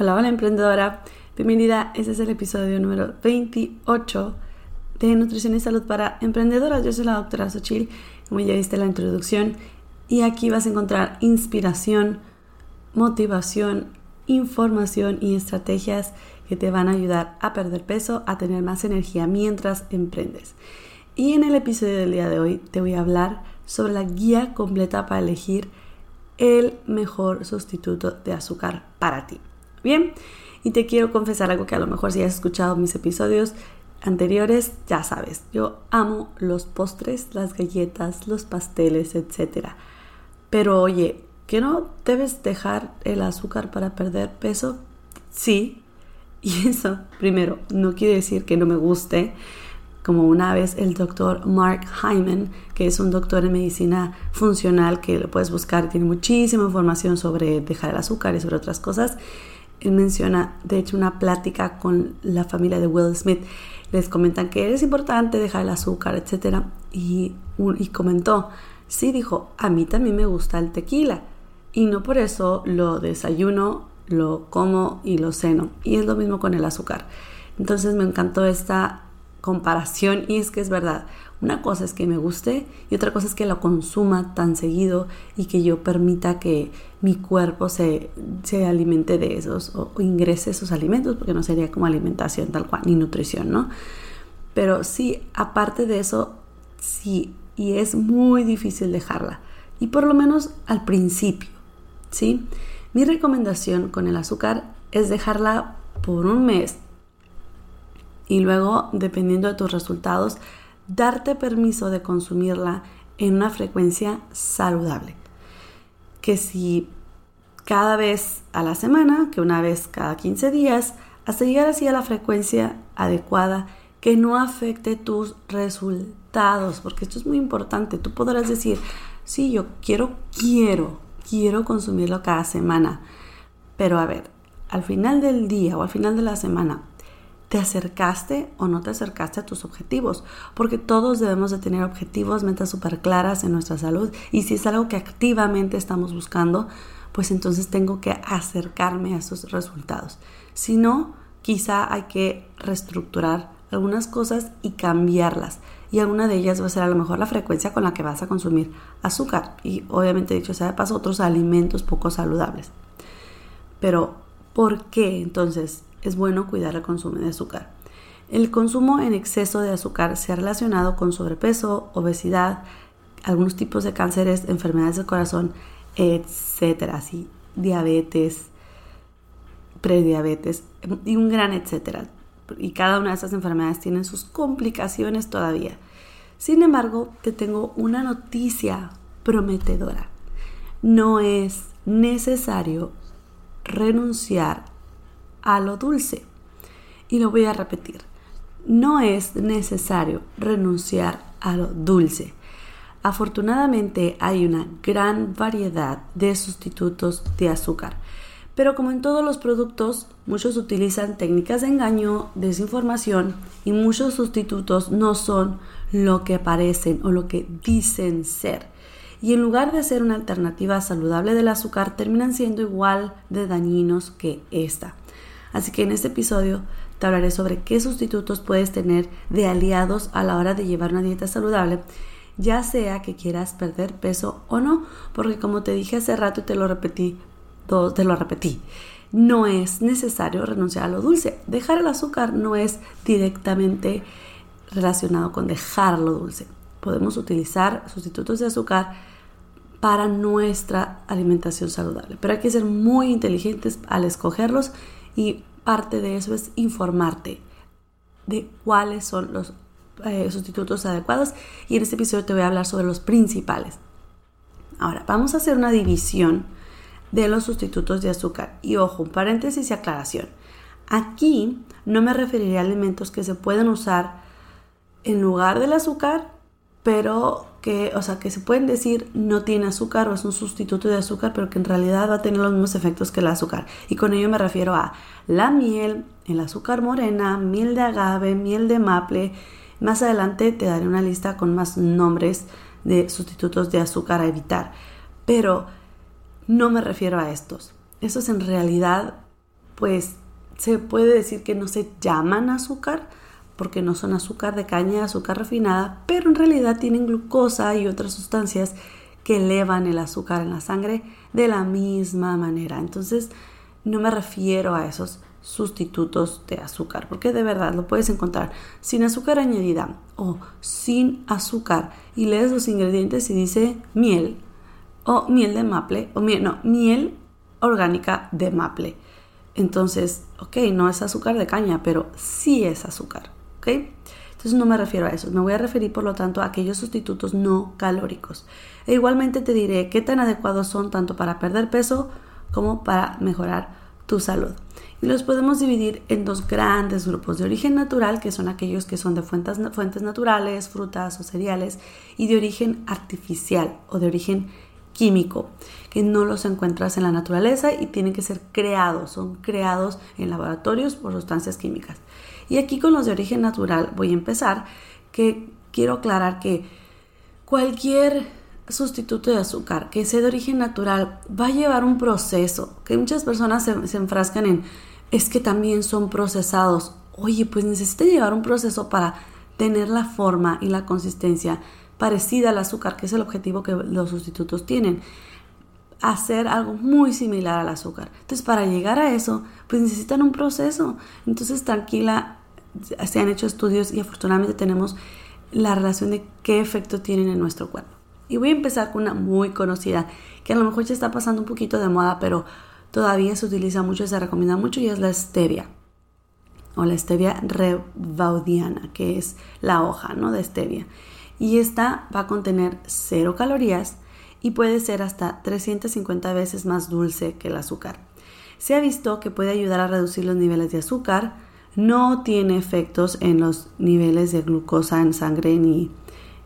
Hola, hola emprendedora. Bienvenida. Este es el episodio número 28 de Nutrición y Salud para Emprendedoras. Yo soy la doctora Sochil, como ya viste la introducción. Y aquí vas a encontrar inspiración, motivación, información y estrategias que te van a ayudar a perder peso, a tener más energía mientras emprendes. Y en el episodio del día de hoy te voy a hablar sobre la guía completa para elegir el mejor sustituto de azúcar para ti. Bien, y te quiero confesar algo que a lo mejor si has escuchado mis episodios anteriores, ya sabes, yo amo los postres, las galletas, los pasteles, etc. Pero oye, ¿que no debes dejar el azúcar para perder peso? Sí, y eso, primero, no quiere decir que no me guste, como una vez el doctor Mark Hyman, que es un doctor en medicina funcional que lo puedes buscar, tiene muchísima información sobre dejar el azúcar y sobre otras cosas él menciona, de hecho, una plática con la familia de Will Smith. Les comentan que es importante dejar el azúcar, etc. Y, y comentó, sí, dijo, a mí también me gusta el tequila. Y no por eso lo desayuno, lo como y lo ceno. Y es lo mismo con el azúcar. Entonces me encantó esta comparación y es que es verdad. Una cosa es que me guste y otra cosa es que lo consuma tan seguido y que yo permita que mi cuerpo se, alimente de esos o, ingrese esos alimentos, porque no sería como alimentación tal cual, ni nutrición, ¿no? Pero sí, aparte de eso, sí, y es muy difícil dejarla. Y por lo menos al principio, ¿sí? Mi recomendación con el azúcar es dejarla por un mes y luego, dependiendo de tus resultados, darte permiso de consumirla en una frecuencia saludable. Que si cada vez a la semana, que una vez cada 15 días, hasta llegar así a la frecuencia adecuada que no afecte tus resultados, porque esto es muy importante. Tú podrás decir, sí, yo quiero, quiero, quiero consumirlo cada semana, pero a ver, al final del día o al final de la semana, ¿Te acercaste o no te acercaste a tus objetivos? Porque todos debemos de tener objetivos, metas súper claras en nuestra salud. Y si es algo que activamente estamos buscando, pues entonces tengo que acercarme a esos resultados. Si no, quizá hay que reestructurar algunas cosas y cambiarlas. Y alguna de ellas va a ser a lo mejor la frecuencia con la que vas a consumir azúcar. Y obviamente, dicho sea de paso, otros alimentos poco saludables. Pero, ¿por qué entonces es bueno cuidar el consumo de azúcar. El consumo en exceso de azúcar se ha relacionado con sobrepeso, obesidad, algunos tipos de cánceres, enfermedades del corazón, etcétera, así, diabetes, prediabetes y un gran etcétera. Y cada una de esas enfermedades tiene sus complicaciones todavía. Sin embargo, te tengo una noticia prometedora. No es necesario renunciar a lo dulce. Y lo voy a repetir. No es necesario renunciar a lo dulce. Afortunadamente hay una gran variedad de sustitutos de azúcar. Pero como en todos los productos, muchos utilizan técnicas de engaño, desinformación y muchos sustitutos no son lo que parecen o lo que dicen ser. Y en lugar de ser una alternativa saludable del azúcar, terminan siendo igual de dañinos que esta. Así que en este episodio te hablaré sobre qué sustitutos puedes tener de aliados a la hora de llevar una dieta saludable ya sea que quieras perder peso o no, porque como te dije hace rato y te lo repetí, te lo repetí, no es necesario renunciar a lo dulce. Dejar el azúcar no es directamente relacionado con dejar lo dulce. Podemos utilizar sustitutos de azúcar para nuestra alimentación saludable, pero hay que ser muy inteligentes al escogerlos y parte de eso es informarte de cuáles son los eh, sustitutos adecuados y en este episodio te voy a hablar sobre los principales. Ahora, vamos a hacer una división de los sustitutos de azúcar. Y ojo, un paréntesis y aclaración. Aquí no me referiré a alimentos que se pueden usar en lugar del azúcar, pero que, o sea, que se pueden decir no tiene azúcar o es un sustituto de azúcar, pero que en realidad va a tener los mismos efectos que el azúcar. Y con ello me refiero a la miel, el azúcar morena, miel de agave, miel de maple. Más adelante te daré una lista con más nombres de sustitutos de azúcar a evitar. Pero no me refiero a estos. Estos en realidad, pues se puede decir que no se llaman azúcar porque no son azúcar de caña, azúcar refinada, pero en realidad tienen glucosa y otras sustancias que elevan el azúcar en la sangre de la misma manera. Entonces, no me refiero a esos sustitutos de azúcar, porque de verdad lo puedes encontrar sin azúcar añadida o sin azúcar y lees los ingredientes y dice miel, o miel de maple, o miel, no, miel orgánica de maple. Entonces, ok, no es azúcar de caña, pero sí es azúcar, Entonces no me refiero a eso, me voy a referir por lo tanto a aquellos sustitutos no calóricos. E igualmente te diré qué tan adecuados son tanto para perder peso como para mejorar tu salud. Y los podemos dividir en dos grandes grupos de origen natural, que son aquellos que son de fuentes naturales, frutas o cereales, y de origen artificial o de origen químico, que no los encuentras en la naturaleza y tienen que ser creados, son creados en laboratorios por sustancias químicas. Y aquí con los de origen natural voy a empezar, que quiero aclarar que cualquier sustituto de azúcar que sea de origen natural va a llevar un proceso, que muchas personas se, enfrascan en, es que también son procesados. Oye, pues necesita llevar un proceso para tener la forma y la consistencia parecida al azúcar, que es el objetivo que los sustitutos tienen. Hacer algo muy similar al azúcar. Entonces, para llegar a eso, pues necesitan un proceso. Entonces, tranquila, se han hecho estudios y afortunadamente tenemos la relación de qué efecto tienen en nuestro cuerpo. Y voy a empezar con una muy conocida, que a lo mejor ya está pasando un poquito de moda, pero todavía se utiliza mucho se recomienda mucho, y es la stevia. O la stevia rebaudiana, que es la hoja ¿no? de stevia y esta va a contener cero calorías y puede ser hasta 350 veces más dulce que el azúcar. Se ha visto que puede ayudar a reducir los niveles de azúcar, no tiene efectos en los niveles de glucosa en sangre ni,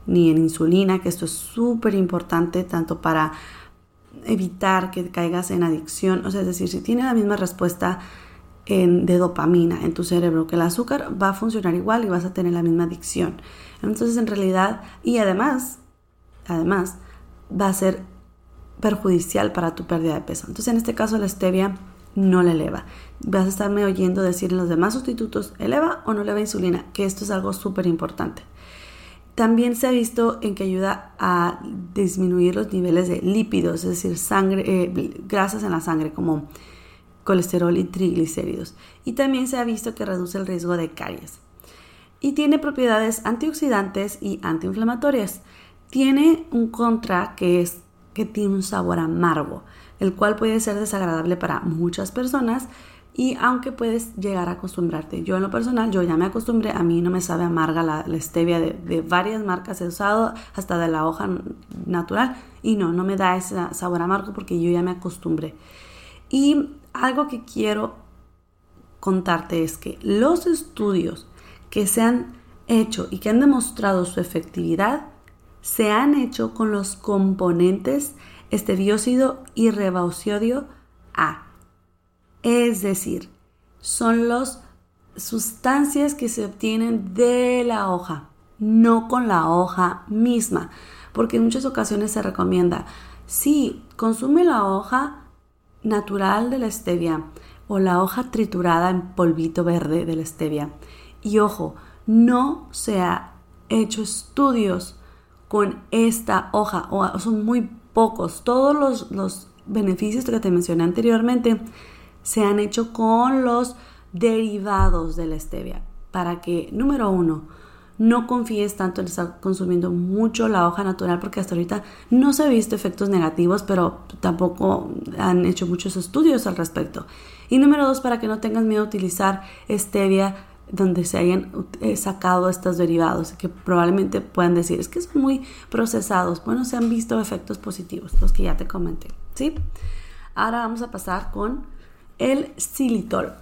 ni en insulina, que esto es súper importante tanto para evitar que caigas en adicción, o sea, es decir, si tiene la misma respuesta de dopamina en tu cerebro que el azúcar, va a funcionar igual y vas a tener la misma adicción. Entonces, en realidad, y además, además, va a ser perjudicial para tu pérdida de peso. Entonces, en este caso, la stevia no la eleva. Vas a estarme oyendo decir en los demás sustitutos, eleva o no eleva insulina, que esto es algo súper importante. También se ha visto en que ayuda a disminuir los niveles de lípidos, es decir, eh, grasas en la sangre, como colesterol y triglicéridos. Y también se ha visto que reduce el riesgo de caries. Y tiene propiedades antioxidantes y antiinflamatorias. Tiene un contra que es que tiene un sabor amargo, el cual puede ser desagradable para muchas personas y aunque puedes llegar a acostumbrarte. Yo en lo personal, yo ya me acostumbré, a mí no me sabe amarga la, stevia de, de, varias marcas he usado, hasta de la hoja natural, y no, no me da ese sabor amargo porque yo ya me acostumbré. Y algo que quiero contarte es que los estudios que se han hecho y que han demostrado su efectividad se han hecho con los componentes estebiócido y rebauciodio A. Es decir, son las sustancias que se obtienen de la hoja, no con la hoja misma, porque en muchas ocasiones se recomienda, sí, consume la hoja natural de la stevia o la hoja triturada en polvito verde de la stevia. Y ojo, no se ha hecho estudios con esta hoja, o son muy pocos. Todos los, los beneficios que te mencioné anteriormente se han hecho con los derivados de la stevia. Para que, número uno, no confíes tanto en estar consumiendo mucho la hoja natural porque hasta ahorita no se ha visto efectos negativos, pero tampoco han hecho muchos estudios al respecto. Y número dos, para que no tengas miedo a utilizar stevia donde se hayan eh, sacado estos derivados, que probablemente puedan decir, es que son muy procesados. Bueno, se han visto efectos positivos, los que ya te comenté, ¿sí? Ahora vamos a pasar con el xilitol.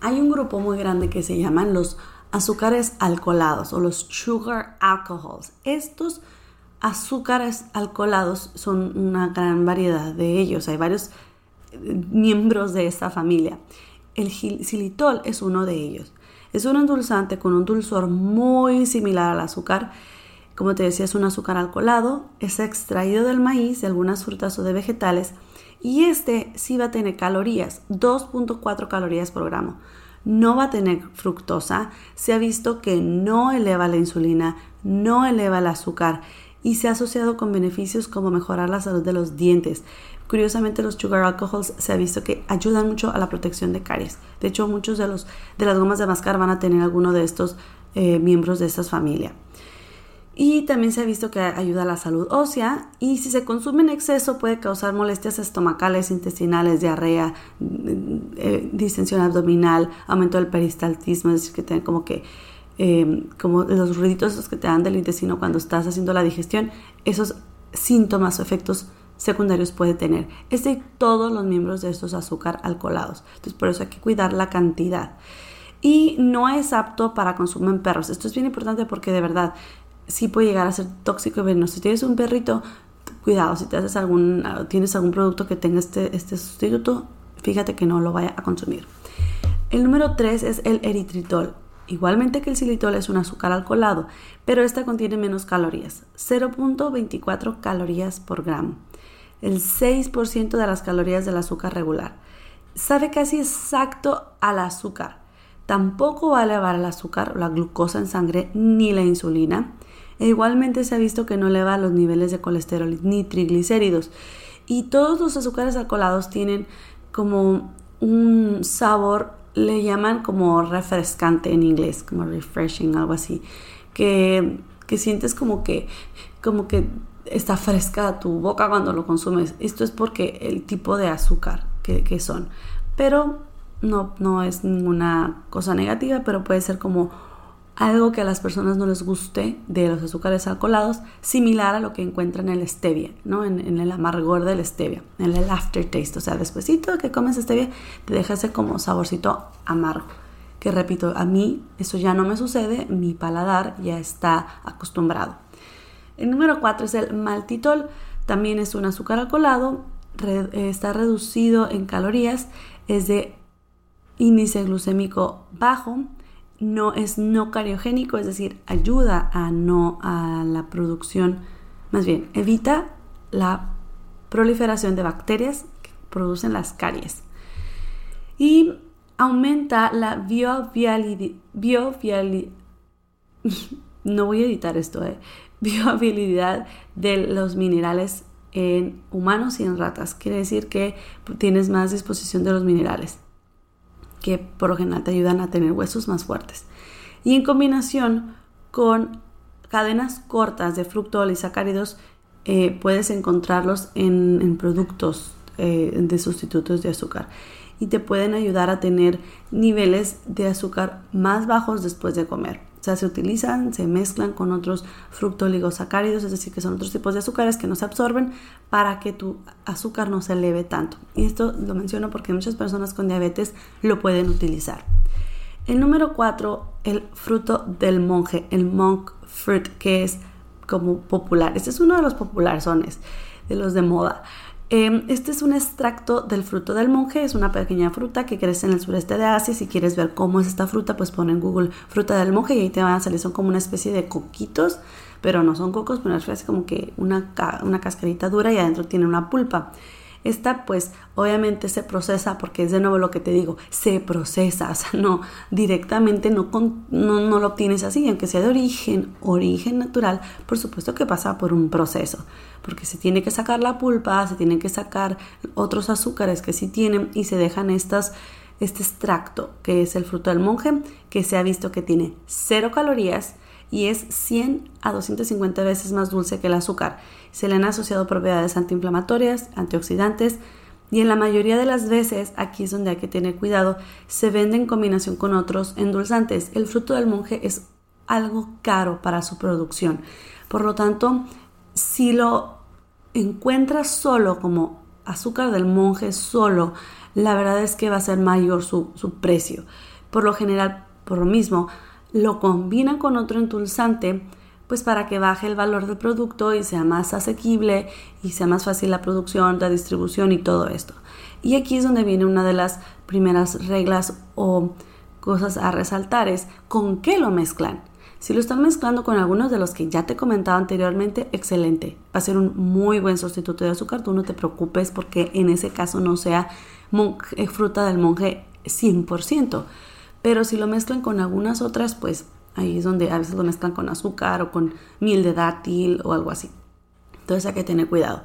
Hay un grupo muy grande que se llaman los azúcares alcoholados o los sugar alcohols. Estos azúcares alcoholados son una gran variedad de ellos. Hay varios eh, miembros de esta familia. El xilitol es uno de ellos. Es un endulzante con un dulzor muy similar al azúcar. Como te decía, es un azúcar alcoholado, es extraído del maíz, de algunas frutas o de vegetales. Y este sí va a tener calorías, 2.4 calorías por gramo no va a tener fructosa, se ha visto que no eleva la insulina, no eleva el azúcar y se ha asociado con beneficios como mejorar la salud de los dientes. Curiosamente los sugar alcohols se ha visto que ayudan mucho a la protección de caries. De hecho, muchos de, los, de las gomas de mascar van a tener alguno de estos eh, miembros de esta familia. Y también se ha visto que ayuda a la salud ósea y si se consume en exceso puede causar molestias estomacales, intestinales, diarrea, eh, distensión abdominal, aumento del peristaltismo, es decir, que tienen como que em, como los ruiditos que te dan del intestino cuando estás haciendo la digestión, esos síntomas o efectos secundarios puede tener. Es de todos los miembros de estos azúcar alcoholados. Entonces por eso hay que cuidar la cantidad. Y no es apto para consumo en perros. Esto es bien importante porque de verdad sí puede llegar a ser tóxico y venenoso. Si tienes un perrito, cuidado, si te haces algún, tienes algún producto que tenga este, este sustituto, fíjate que no lo vaya a consumir. El número 3 es el eritritol. Igualmente que el xilitol es un azúcar alcoholado, pero esta contiene menos calorías, 0.24 calorías por gramo, el 6% de las calorías del azúcar regular. Sabe casi exacto al azúcar. Tampoco va a elevar el azúcar, la glucosa en sangre, ni la insulina. E igualmente se ha visto que no eleva los niveles de colesterol ni triglicéridos. Y todos los azúcares alcoholados tienen como un sabor, le llaman como refrescante en inglés, como refreshing, algo así, que, sientes como que, como que está fresca tu boca cuando lo consumes. Esto es porque el tipo de azúcar que, que son. Pero no, no es ninguna cosa negativa, pero puede ser como algo que a las personas no les guste de los azúcares alcoholados, similar a lo que encuentran en el stevia, ¿no? En, el amargor del stevia, en el aftertaste, o sea, despuesito de que comes stevia, te deja ese como saborcito amargo. Que repito, a mí eso ya no me sucede, mi paladar ya está acostumbrado. El número 4 es el maltitol, también es un azúcar alcoholado, está reducido en calorías, es de índice glucémico bajo, no es no cariogénico, es decir, ayuda a no a la producción, más bien, evita la proliferación de bacterias que producen las caries. Y aumenta la biovialidad, no voy a editar esto, eh, de los minerales en humanos y en ratas. Quiere decir que tienes más disposición de los minerales que por lo general te ayudan a tener huesos más fuertes. Y en combinación con cadenas cortas de fructol y sacáridos, eh, puedes encontrarlos en, productos eh, de sustitutos de azúcar y te pueden ayudar a tener niveles de azúcar más bajos después de comer. O sea, se utilizan, se mezclan con otros fructoligosacáridos, es decir, que son otros tipos de azúcares que no se absorben para que tu azúcar no se eleve tanto. Y esto lo menciono porque muchas personas con diabetes lo pueden utilizar. El número 4, el fruto del monje, el monk fruit, que es como popular. Este es uno de los populares, de los de moda. Em, este es un extracto del fruto del monje, es una pequeña fruta que crece en el sureste de Asia. Si quieres ver cómo es esta fruta, pues pon en Google fruta del monje y ahí te van a salir, son como una especie de coquitos, pero no son cocos, pero es como que una, una cascarita dura y adentro tiene una pulpa. Esta pues obviamente se procesa porque es de nuevo lo que te digo, se procesa, o sea, no directamente no, no, no lo obtienes así, aunque sea de origen, origen natural, por supuesto que pasa por un proceso, porque se tiene que sacar la pulpa, se tienen que sacar otros azúcares que sí tienen y se dejan estas este extracto, que es el fruto del monje, que se ha visto que tiene cero calorías y es 100 a 250 veces más dulce que el azúcar. Se le han asociado propiedades antiinflamatorias, antioxidantes y en la mayoría de las veces, aquí es donde hay que tener cuidado, se vende en combinación con otros endulzantes. El fruto del monje es algo caro para su producción. Por lo tanto, si lo encuentras solo como azúcar del monje solo, la verdad es que va a ser mayor su, precio. Por lo general, por lo mismo, lo combinan con otro endulzante, pues para que baje el valor del producto y sea más asequible y sea más fácil la producción, la distribución y todo esto. Y aquí es donde viene una de las primeras reglas o cosas a resaltar, es con qué lo mezclan. Si lo están mezclando con algunos de los que ya te he comentado anteriormente, excelente. Va a ser un muy buen sustituto de azúcar. Tú no te preocupes porque en ese caso no sea fruta del monje 100%. Pero si lo mezclan con algunas otras, pues ahí es donde a veces lo mezclan con azúcar o con miel de dátil o algo así. Entonces hay que tener cuidado.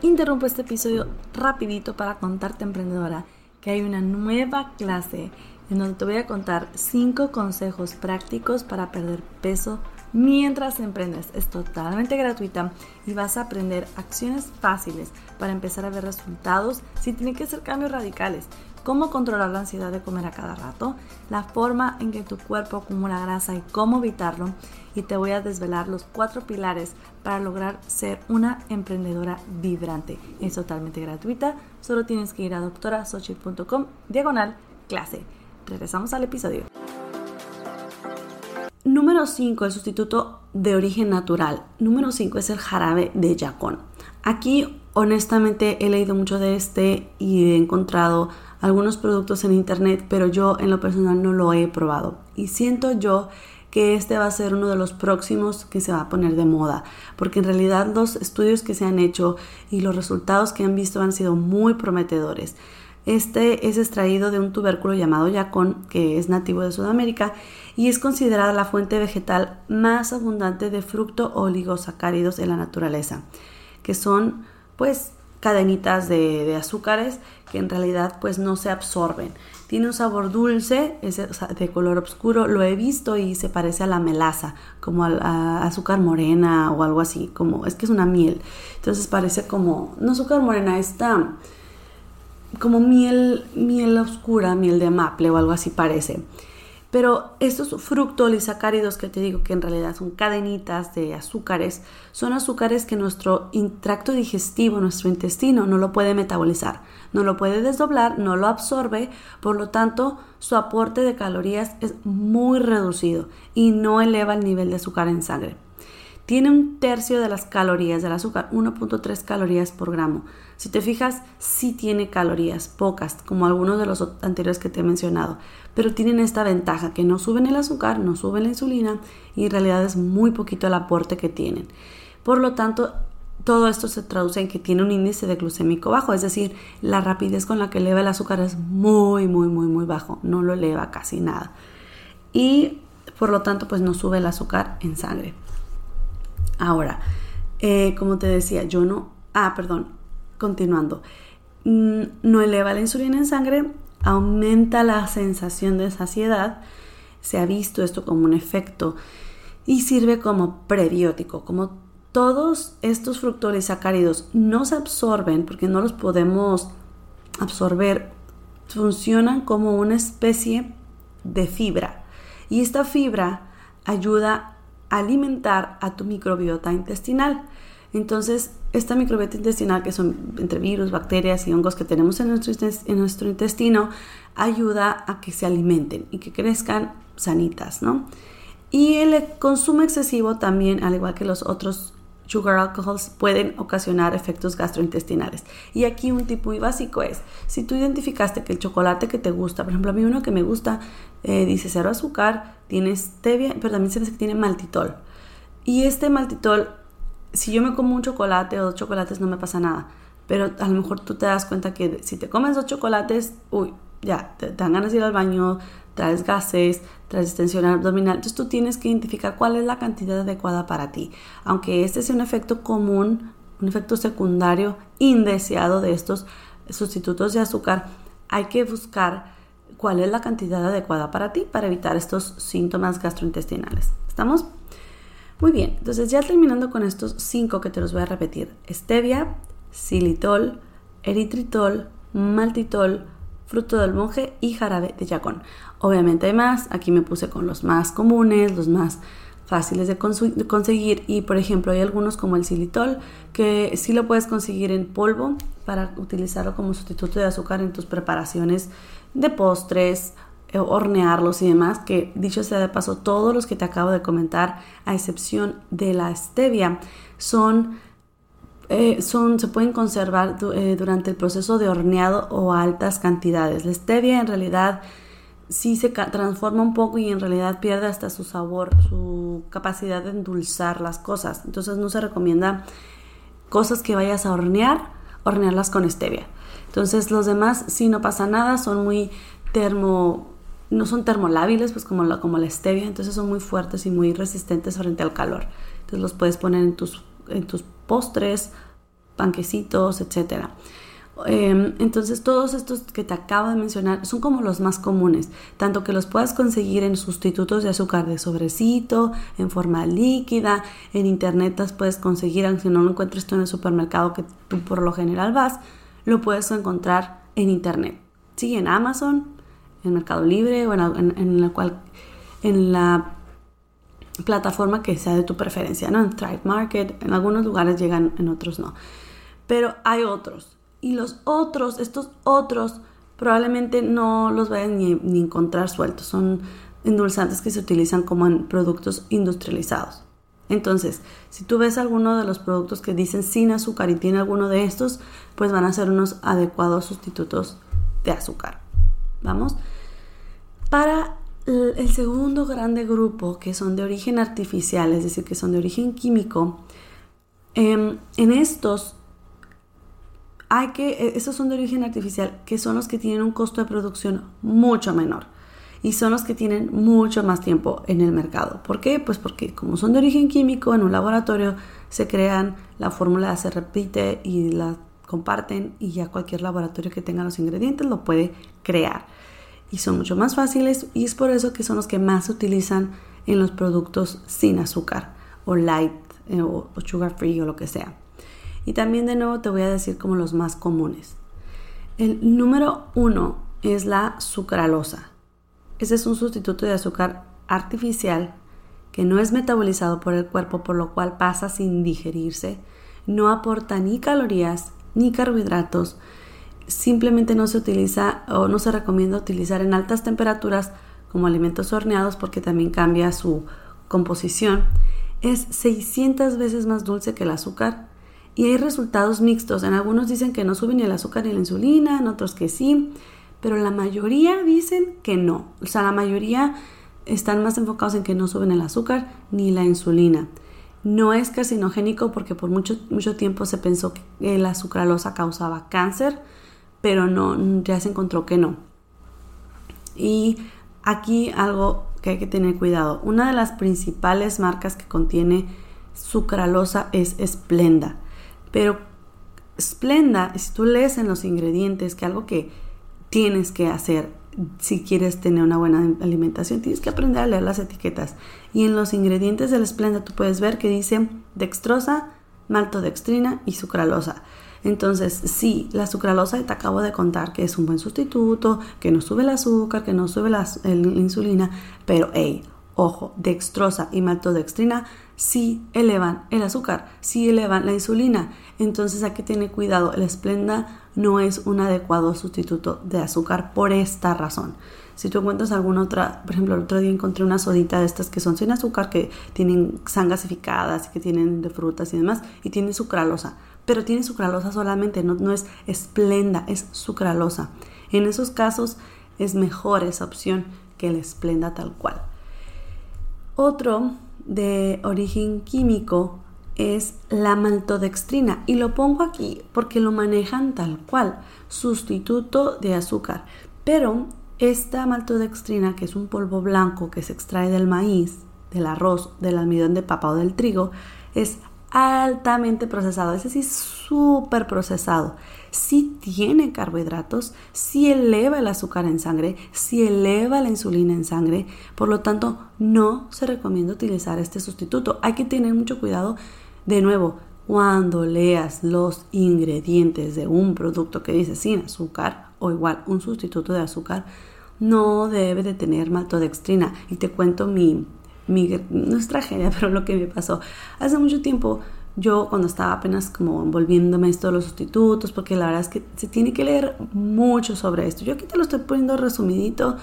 Interrumpo este episodio rapidito para contarte, emprendedora, que hay una nueva clase en donde te voy a contar 5 consejos prácticos para perder peso mientras emprendes. Es totalmente gratuita y vas a aprender acciones fáciles para empezar a ver resultados sin tener que hacer cambios radicales. Cómo controlar la ansiedad de comer a cada rato, la forma en que tu cuerpo acumula grasa y cómo evitarlo. Y te voy a desvelar los cuatro pilares para lograr ser una emprendedora vibrante. Es totalmente gratuita, solo tienes que ir a doctorasochi.com diagonal clase. Regresamos al episodio. Número 5, el sustituto de origen natural. Número 5 es el jarabe de yacón. Aquí honestamente he leído mucho de este y he encontrado algunos productos en internet, pero yo en lo personal no lo he probado. Y siento yo que este va a ser uno de los próximos que se va a poner de moda, porque en realidad los estudios que se han hecho y los resultados que han visto han sido muy prometedores. Este es extraído de un tubérculo llamado yacón, que es nativo de Sudamérica y es considerada la fuente vegetal más abundante de fructo oligosacáridos en la naturaleza, que son pues cadenitas de, azúcares que en realidad pues no se absorben. Tiene un sabor dulce, es de color oscuro, lo he visto y se parece a la melaza, como a, azúcar morena o algo así, como es que es una miel. Entonces parece como, no azúcar morena, está como miel, miel oscura, miel de maple o algo así parece. Pero estos fructolisacáridos que te digo que en realidad son cadenitas de azúcares, son azúcares que nuestro tracto digestivo, nuestro intestino, no lo puede metabolizar, no lo puede desdoblar, no lo absorbe, por lo tanto su aporte de calorías es muy reducido y no eleva el nivel de azúcar en sangre. Tiene un tercio de las calorías del azúcar, 1.3 calorías por gramo. Si te fijas, sí tiene calorías, pocas, como algunos de los anteriores que te he mencionado, pero tienen esta ventaja que no suben el azúcar, no suben la insulina y en realidad es muy poquito el aporte que tienen. Por lo tanto, todo esto se traduce en que tiene un índice de glucémico bajo, es decir, la rapidez con la que eleva el azúcar es muy, muy, muy, muy bajo, no lo eleva casi nada. Y por lo tanto, pues no sube el azúcar en sangre. Ahora, eh, como te decía, yo no... Ah, perdón, continuando. Mm, no eleva la insulina en sangre, aumenta la sensación de saciedad. Se ha visto esto como un efecto y sirve como prebiótico, como todos estos fructolisacáridos no se absorben porque no los podemos absorber, funcionan como una especie de fibra. Y esta fibra ayuda alimentar a tu microbiota intestinal. Entonces, esta microbiota intestinal, que son entre virus, bacterias y hongos que tenemos en nuestro, intestino, ayuda a que se alimenten y que crezcan sanitas, ¿no? Y el consumo excesivo también, al igual que los otros sugar alcohols pueden ocasionar efectos gastrointestinales. Y aquí un tipo muy básico es, si tú identificaste que el chocolate que te gusta, por ejemplo, a mí uno que me gusta eh, dice cero azúcar, tiene stevia, pero también se dice que tiene maltitol. Y este maltitol si yo me como un chocolate o dos chocolates no me pasa nada, pero a lo mejor tú te das cuenta que si te comes dos chocolates, uy, ya, te, dan ganas de ir al baño, traes gases, traes extensión abdominal. Entonces tú tienes que identificar cuál es la cantidad adecuada para ti. Aunque este sea un efecto común, un efecto secundario indeseado de estos sustitutos de azúcar, hay que buscar cuál es la cantidad adecuada para ti para evitar estos síntomas gastrointestinales. ¿Estamos? Muy bien, entonces ya terminando con estos cinco que te los voy a repetir. Stevia, xilitol, eritritol, maltitol, fruto del monje y jarabe de yacón. Obviamente hay más, aquí me puse con los más comunes, los más fáciles de, conseguir y por ejemplo hay algunos como el xilitol que sí lo puedes conseguir en polvo para utilizarlo como sustituto de azúcar en tus preparaciones de postres eh, hornearlos y demás, que dicho sea de paso, todos los que te acabo de comentar, a excepción de la stevia, son eh, son, se pueden conservar eh, durante el proceso de horneado o altas cantidades. La stevia en realidad sí se transforma un poco y en realidad pierde hasta su sabor, su capacidad de endulzar las cosas. Entonces no se recomienda cosas que vayas a hornear, hornearlas con stevia. Entonces los demás sí no pasa nada, son muy termo no son termolábiles, pues como la, como la stevia, entonces son muy fuertes y muy resistentes frente al calor. Entonces los puedes poner en tus, en tus postres, panquecitos, etc. Em, entonces todos estos que te acabo de mencionar son como los más comunes, tanto que los puedas conseguir en sustitutos de azúcar de sobrecito, en forma líquida, en internet las puedes conseguir, aunque no lo encuentres tú en el supermercado que tú por lo general vas, lo puedes encontrar en internet. Sí, en Amazon, en Mercado Libre o en, la cual en la plataforma que sea de tu preferencia, ¿no? En Thrive Market, en algunos lugares llegan, en otros no. Pero hay otros. Y los otros, estos otros, probablemente no los vayan ni, ni encontrar sueltos. Son endulzantes que se utilizan como en productos industrializados. Entonces, si tú ves alguno de los productos que dicen sin azúcar y tiene alguno de estos, pues van a ser unos adecuados sustitutos de azúcar. Vamos. Para el segundo grande grupo, que son de origen artificial, es decir, que son de origen químico, em, en estos hay que, e, estos son de origen artificial, que son los que tienen un costo de producción mucho menor y son los que tienen mucho más tiempo en el mercado. ¿Por qué? Pues porque como son de origen químico, en un laboratorio se crean, la fórmula se repite y la comparten y ya cualquier laboratorio que tenga los ingredientes lo puede crear y son mucho más fáciles y es por eso que son los que más se utilizan en los productos sin azúcar o light eh, o, sugar free o lo que sea. Y también de nuevo te voy a decir como los más comunes. El número uno es la sucralosa. Ese es un sustituto de azúcar artificial que no es metabolizado por el cuerpo, por lo cual pasa sin digerirse, no aporta ni calorías ni carbohidratos, simplemente no se utiliza o no se recomienda utilizar en altas temperaturas como alimentos horneados porque también cambia su composición. Es 600 veces más dulce que el azúcar y hay resultados mixtos. En algunos dicen que no sube ni el azúcar ni la insulina, en otros que sí, pero la mayoría dicen que no. O sea, la mayoría están más enfocados en que no suben el azúcar ni la insulina. No es carcinogénico porque por mucho, mucho tiempo se pensó que la sucralosa causaba cáncer pero no, ya se encontró que no. Y aquí algo que hay que tener cuidado. Una de las principales marcas que contiene sucralosa es Splenda. Pero Splenda, si tú lees en los ingredientes que algo que tienes que hacer si quieres tener una buena alimentación, tienes que aprender a leer las etiquetas. Y en los ingredientes del Splenda tú puedes ver que dice dextrosa, maltodextrina y sucralosa. Entonces, sí, la sucralosa te acabo de contar que es un buen sustituto, que no sube el azúcar, que no sube la, insulina, pero hey, ojo, dextrosa y maltodextrina sí elevan el azúcar, sí elevan la insulina. Entonces hay que tener cuidado, el esplenda no es un adecuado sustituto de azúcar por esta razón. Si tú encuentras alguna otra, por ejemplo, el otro día encontré una sodita de estas que son sin azúcar, que tienen san gasificadas y que tienen de frutas y demás, y tienen sucralosa pero tiene sucralosa solamente, no, es esplenda, es sucralosa. En esos casos es mejor esa opción que el esplenda tal cual. Otro de origen químico es la maltodextrina y lo pongo aquí porque lo manejan tal cual, sustituto de azúcar. Pero esta maltodextrina, que es un polvo blanco que se extrae del maíz, del arroz, del almidón de papa o del trigo, es altamente procesado, es decir, súper procesado. Si tiene carbohidratos, si eleva el azúcar en sangre, si eleva la insulina en sangre, por lo tanto no se recomienda utilizar este sustituto. Hay que tener mucho cuidado de nuevo, cuando leas los ingredientes de un producto que dice sin azúcar o igual un sustituto de azúcar, no debe de tener maltodextrina. Y te cuento mi, mi, no es tragedia, pero lo que me pasó. Hace mucho tiempo, yo cuando estaba apenas como envolviéndome esto de los sustitutos, porque la verdad es que se tiene que leer mucho sobre esto. Yo aquí te lo estoy poniendo resumidito,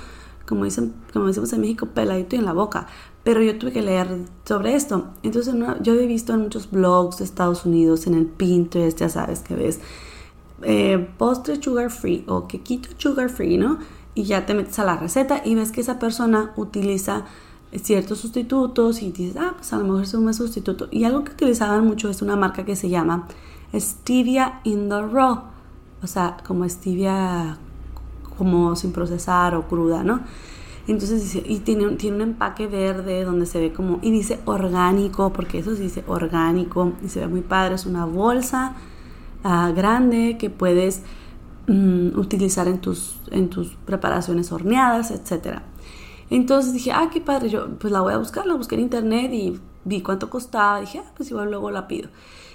como, dicen, como decimos en México, peladito y en la boca pero yo tuve que leer sobre esto. Entonces yo he visto en muchos blogs de Estados Unidos, en el Pinterest, ya sabes que ves, eh, postre sugar free o que quito sugar free, ¿no? Y ya te metes a la receta y ves que esa persona utiliza ciertos sustitutos y dices, ah, pues a lo mejor es un sustituto. Y algo que utilizaban mucho es una marca que se llama Stevia in the Raw, o sea, como stevia como sin procesar o cruda, ¿no? Entonces dice, y tiene, tiene un empaque verde donde se ve como, y dice orgánico, porque eso dice orgánico, y se ve muy padre, es una bolsa ah, grande que puedes mm, utilizar en tus, en tus preparaciones horneadas, etc. Entonces dije, ah, qué padre, yo pues la voy a buscar, la busqué en internet y vi cuánto costaba, dije, ah, pues igual luego la pido.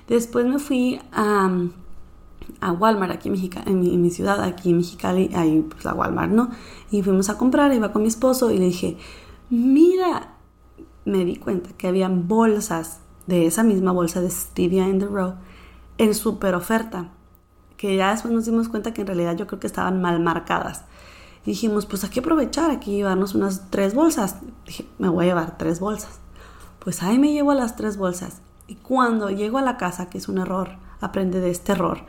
Después me fui a a Walmart aquí en, en, mi, ciudad, aquí en Mexicali, ahí pues la Walmart, ¿no? Y fuimos a comprar, iba con mi esposo y le dije, mira, me di cuenta que habían bolsas de esa misma bolsa de Stevia in the Row en super oferta, que ya después nos dimos cuenta que en realidad yo creo que estaban mal marcadas. Dijimos, pues hay que aprovechar, aquí llevarnos unas tres bolsas. Dije, me voy a llevar tres bolsas. Pues ahí me llevo las tres bolsas. Y cuando llego a la casa, que es un error, aprende de este error,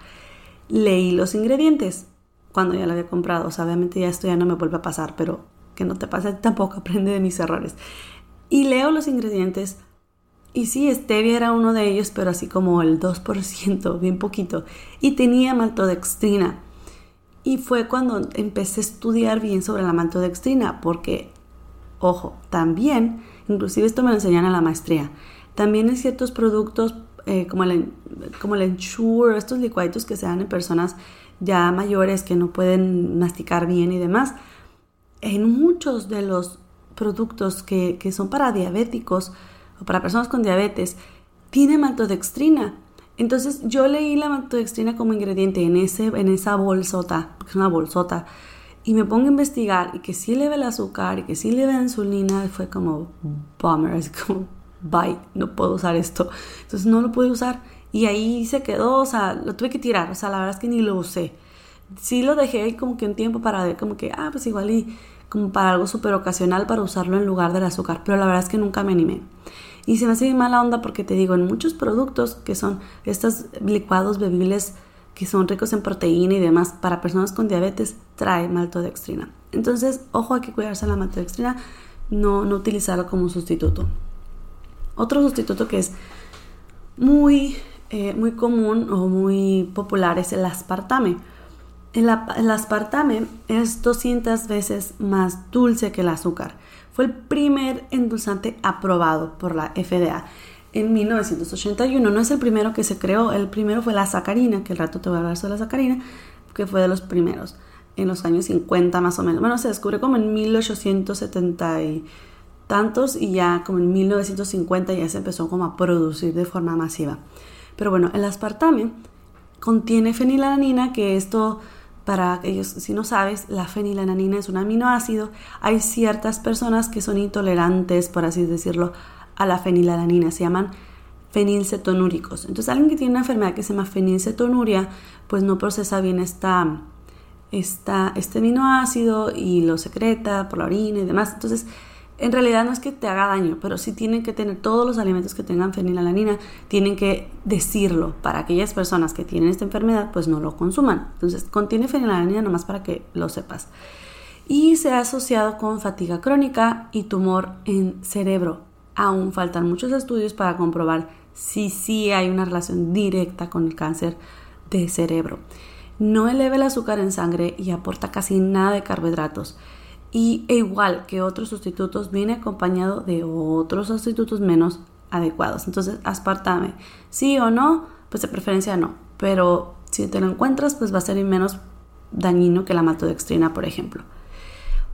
leí los ingredientes cuando ya lo había comprado. O sea, obviamente ya esto ya no me vuelve a pasar, pero que no te pase tampoco, aprende de mis errores. Y leo los ingredientes y sí, stevia era uno de ellos, pero así como el 2%, bien poquito. Y tenía maltodextrina. Y fue cuando empecé a estudiar bien sobre la maltodextrina, porque, ojo, también, inclusive esto me lo enseñan a la maestría, también en ciertos productos eh, como, el, como el Ensure, estos licuaditos que se dan en personas ya mayores que no pueden masticar bien y demás. En muchos de los productos que, que son para diabéticos o para personas con diabetes, tiene maltodextrina. Entonces yo leí la maltodextrina como ingrediente en, ese, en esa bolsota, porque es una bolsota, y me pongo a investigar y que sí le ve el azúcar y que sí le ve la insulina, fue como bummer, es como bye, no puedo usar esto. Entonces no lo pude usar y ahí se quedó, o sea, lo tuve que tirar, o sea, la verdad es que ni lo usé. Sí lo dejé como que un tiempo para ver como que, ah, pues igual y como para algo súper ocasional para usarlo en lugar del azúcar, pero la verdad es que nunca me animé. Y se me hace mala onda porque te digo, en muchos productos que son estos licuados bebibles que son ricos en proteína y demás, para personas con diabetes, trae maltodextrina. Entonces, ojo, hay que cuidarse la maltodextrina, no, no utilizarlo como sustituto. Otro sustituto que es muy, eh, muy común o muy popular es el aspartame. El, aspartame es 200 veces más dulce que el azúcar. Fue el primer endulzante aprobado por la FDA en 1981. No es el primero que se creó, el primero fue la sacarina, que el rato te voy a hablar sobre la sacarina, que fue de los primeros, en los años 50 más o menos. Bueno, se descubrió como en 1870 tantos y ya como en 1950 ya se empezó como a producir de forma masiva. Pero bueno, el aspartame contiene fenilalanina, que esto para ellos, si no sabes, la fenilalanina es un aminoácido. Hay ciertas personas que son intolerantes, por así decirlo, a la fenilalanina, se llaman fenilcetonúricos. Entonces, alguien que tiene una enfermedad que se llama fenilcetonuria, pues no procesa bien esta, esta, este aminoácido y lo secreta por la orina y demás. Entonces, en realidad no es que te haga daño, pero sí tienen que tener todos los alimentos que tengan fenilalanina, tienen que decirlo para aquellas personas que tienen esta enfermedad, pues no lo consuman. Entonces, contiene fenilalanina nomás para que lo sepas. Y se ha asociado con fatiga crónica y tumor en cerebro. aún faltan muchos estudios para comprobar si sí hay una relación directa con el cáncer de cerebro. No eleva el azúcar en sangre y aporta casi nada de carbohidratos. Y e igual que otros sustitutos, viene acompañado de otros sustitutos menos adecuados. Entonces, aspartame, sí o no, pues de preferencia no. Pero si te lo encuentras, pues va a ser menos dañino que la maltodextrina, por ejemplo.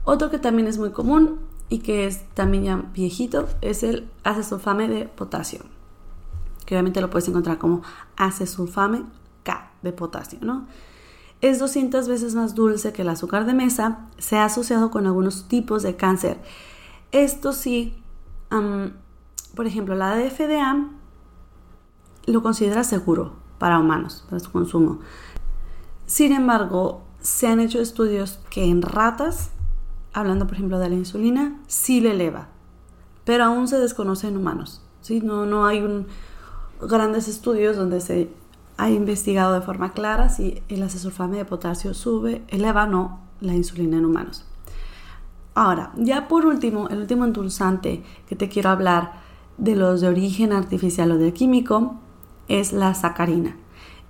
Otro que también es muy común y que es también ya viejito es el acesulfame de potasio, que obviamente lo puedes encontrar como acesulfame K de potasio, ¿no? Es 200 veces más dulce que el azúcar de mesa, se ha asociado con algunos tipos de cáncer. Esto sí, por ejemplo, la de FDA lo considera seguro para humanos, para su consumo. Sin embargo, se han hecho estudios que en ratas hablando por ejemplo de la insulina, sí le eleva, pero aún se desconoce en humanos. ¿sí? No, no hay un, grandes estudios donde se ha investigado de forma clara si el acesulfame de potasio sube, eleva o no la insulina en humanos. Ahora, ya por último, el último endulzante que te quiero hablar de los de origen artificial o de químico es la sacarina.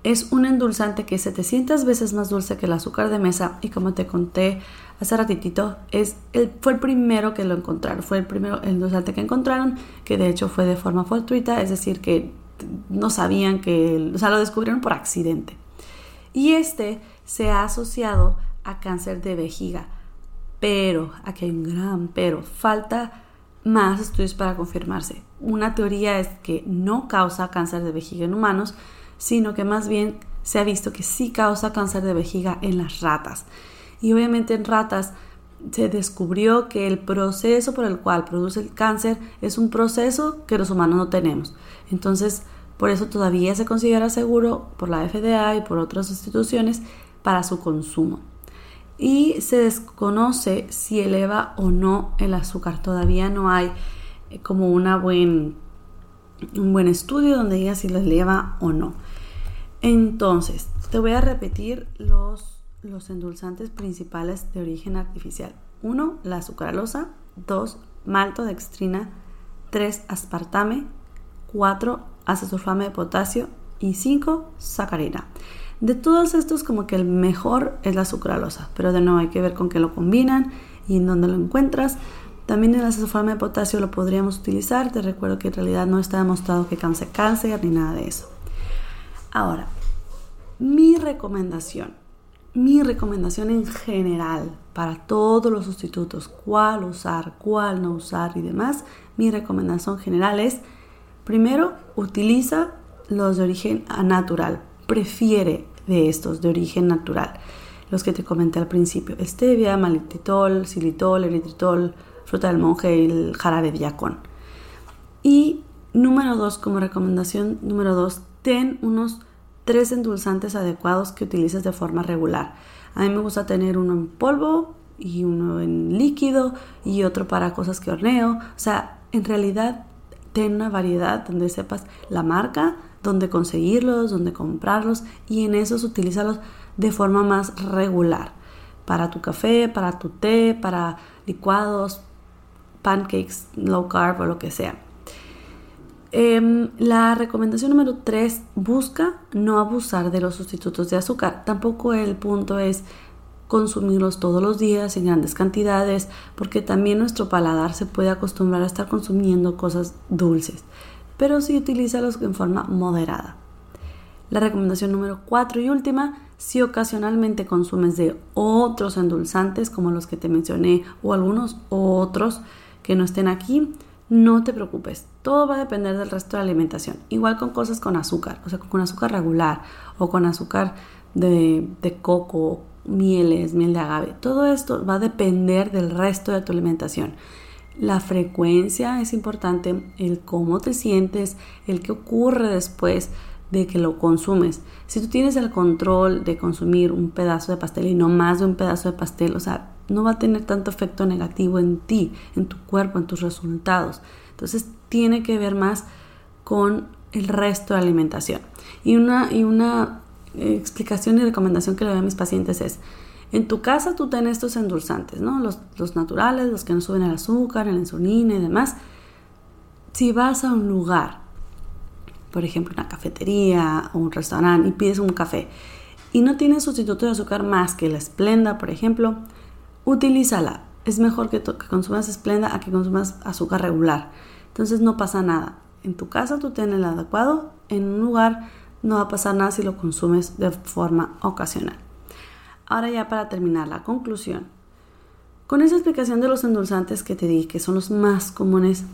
Es un endulzante que es 700 veces más dulce que el azúcar de mesa y como te conté hace ratitito, es fue el primero que lo encontraron, fue el primero endulzante que encontraron, que de hecho fue de forma fortuita, es decir, que no sabían que, o sea, lo descubrieron por accidente. Y este se ha asociado a cáncer de vejiga, pero, aquí hay un gran pero, falta más estudios para confirmarse. Una teoría es que no causa cáncer de vejiga en humanos, sino que más bien se ha visto que sí causa cáncer de vejiga en las ratas. Y obviamente en ratas se descubrió que el proceso por el cual produce el cáncer es un proceso que los humanos no tenemos. Entonces, por eso todavía se considera seguro por la FDA y por otras instituciones para su consumo. Y se desconoce si eleva o no el azúcar. Todavía no hay eh, como una buen, un buen estudio donde diga si lo eleva o no. Entonces, te voy a repetir los los endulzantes principales de origen artificial. 1. La sucralosa. 2. Maltodextrina. 3. Aspartame. 4. Acesulfame de potasio. Y 5. Sacarina. De todos estos, como que el mejor es la sucralosa, pero de nuevo hay que ver con qué lo combinan y en dónde lo encuentras. También el acesulfame de potasio lo podríamos utilizar. Te recuerdo que en realidad no está demostrado que cause cáncer ni nada de eso. Ahora, mi recomendación mi recomendación en general para todos los sustitutos, cuál usar, cuál no usar y demás, mi recomendación general es, primero, utiliza los de origen natural, prefiere de estos de origen natural, los que te comenté al principio, stevia, malititol, xilitol, eritritol, fruta del monje y el jarabe de yacón. Y número dos, como recomendación número dos, ten unos tres endulzantes adecuados que utilices de forma regular. A mí me gusta tener uno en polvo y uno en líquido y otro para cosas que horneo. O sea, en realidad ten una variedad donde sepas la marca, dónde conseguirlos, dónde comprarlos y en esos utilízalos de forma más regular. Para tu café, para tu té, para licuados, pancakes, low carb o lo que sea. Em, la recomendación número 3, busca no abusar de los sustitutos de azúcar. Tampoco el punto es consumirlos todos los días en grandes cantidades, porque también nuestro paladar se puede acostumbrar a estar consumiendo cosas dulces, pero sí utilízalos en forma moderada. La recomendación número 4 y última, si ocasionalmente consumes de otros endulzantes como los que te mencioné o algunos otros que no estén aquí, no te preocupes, todo va a depender del resto de la alimentación. Igual con cosas con azúcar, o sea, con azúcar regular o con azúcar de, de coco, mieles, miel de agave. Todo esto va a depender del resto de tu alimentación. La frecuencia es importante, el cómo te sientes, el qué ocurre después de que lo consumes. Si tú tienes el control de consumir un pedazo de pastel y no más de un pedazo de pastel, o sea, no va a tener tanto efecto negativo en ti, en tu cuerpo, en tus resultados. Entonces tiene que ver más con el resto de alimentación. Y una, y una eh, explicación y recomendación que le doy a mis pacientes es, en tu casa tú tienes estos endulzantes, ¿no? Los, los naturales, los que no suben el azúcar, la insulina y demás. Si vas a un lugar, por ejemplo una cafetería o un restaurante y pides un café y no tienes sustituto de azúcar más que la esplenda, por ejemplo, utilízala. Es mejor que, que consumas esplenda a que consumas azúcar regular. Entonces no pasa nada. En tu casa tú tienes el adecuado, en un lugar no va a pasar nada si lo consumes de forma ocasional. Ahora ya para terminar la conclusión. Con esa explicación de los endulzantes que te di, que son los más comunes,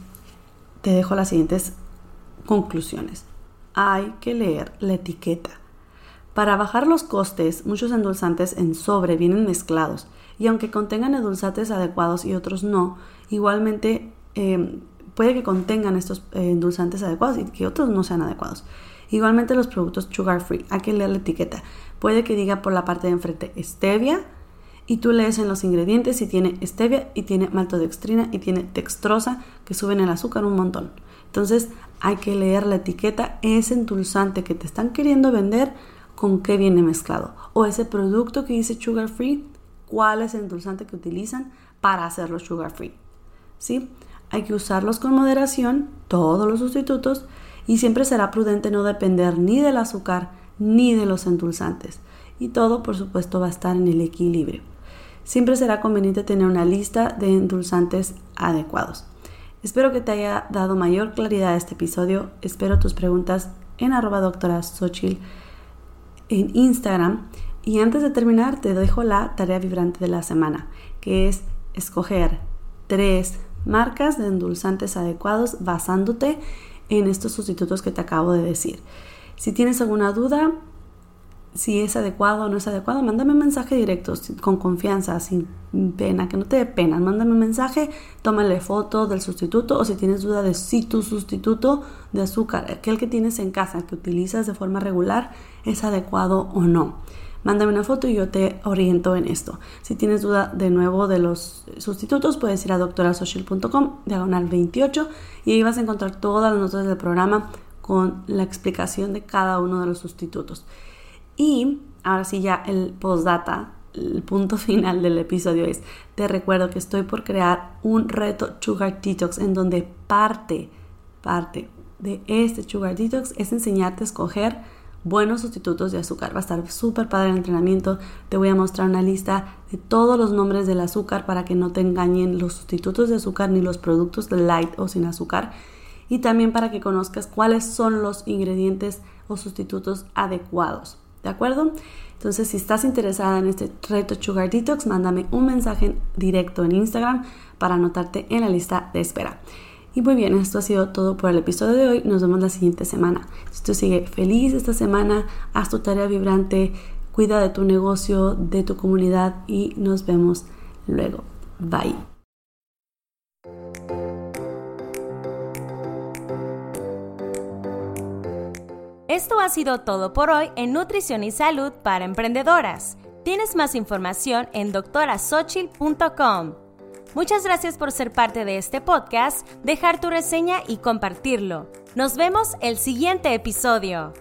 te dejo las siguientes conclusiones. Hay que leer la etiqueta. Para bajar los costes, muchos endulzantes en sobre vienen mezclados y aunque contengan endulzantes adecuados y otros no, igualmente em, puede que contengan estos eh, adecuados y que otros no sean adecuados. Igualmente los productos sugar free, hay que leer la etiqueta. Puede que diga por la parte de enfrente stevia y tú lees en los ingredientes si tiene stevia y tiene maltodextrina y tiene dextrosa que suben el azúcar un montón. Entonces hay que leer la etiqueta, ese endulzante que te están queriendo vender, con qué viene mezclado. O ese producto que dice sugar free, cuál es el endulzante que utilizan para hacerlo sugar free. ¿Sí? Hay que usarlos con moderación, todos los sustitutos, y siempre será prudente no depender ni del azúcar ni de los endulzantes. Y todo, por supuesto, va a estar en el equilibrio. Siempre será conveniente tener una lista de endulzantes adecuados. Espero que te haya dado mayor claridad este episodio. Espero tus preguntas en arroba doctora en Instagram. Y antes de terminar, te dejo la tarea vibrante de la semana, que es escoger tres marcas de endulzantes adecuados basándote en estos sustitutos que te acabo de decir. Si tienes alguna duda, si es adecuado o no es adecuado, mándame un mensaje directo, con confianza, sin pena, que no te dé pena. Mándame un mensaje, tómale foto del sustituto o si tienes duda de si tu sustituto de azúcar, aquel que tienes en casa, que utilizas de forma regular, es adecuado o no mándame una foto y yo te oriento en esto. Si tienes duda de nuevo de los sustitutos, puedes ir a doctorasocial.com, diagonal 28, y ahí vas a encontrar todas las notas del programa con la explicación de cada uno de los sustitutos. Y ahora sí ya el postdata, el punto final del episodio es, te recuerdo que estoy por crear un reto Sugar Detox en donde parte, parte de este Sugar Detox es enseñarte a escoger buenos sustitutos de azúcar. Va a estar súper padre el entrenamiento. Te voy a mostrar una lista de todos los nombres del azúcar para que no te engañen los sustitutos de azúcar ni los productos de light o sin azúcar. Y también para que conozcas cuáles son los ingredientes o sustitutos adecuados. ¿De acuerdo? Entonces, si estás interesada en este reto Sugar Detox, mándame un mensaje directo en Instagram para anotarte en la lista de espera. Y muy bien, esto ha sido todo por el episodio de hoy. Nos vemos la siguiente semana. Si tú sigue feliz esta semana, haz tu tarea vibrante, cuida de tu negocio, de tu comunidad y nos vemos luego. Bye. Esto ha sido todo por hoy en Nutrición y Salud para Emprendedoras. Tienes más información en doctorasochil.com. Muchas gracias por ser parte de este podcast, dejar tu reseña y compartirlo. Nos vemos el siguiente episodio.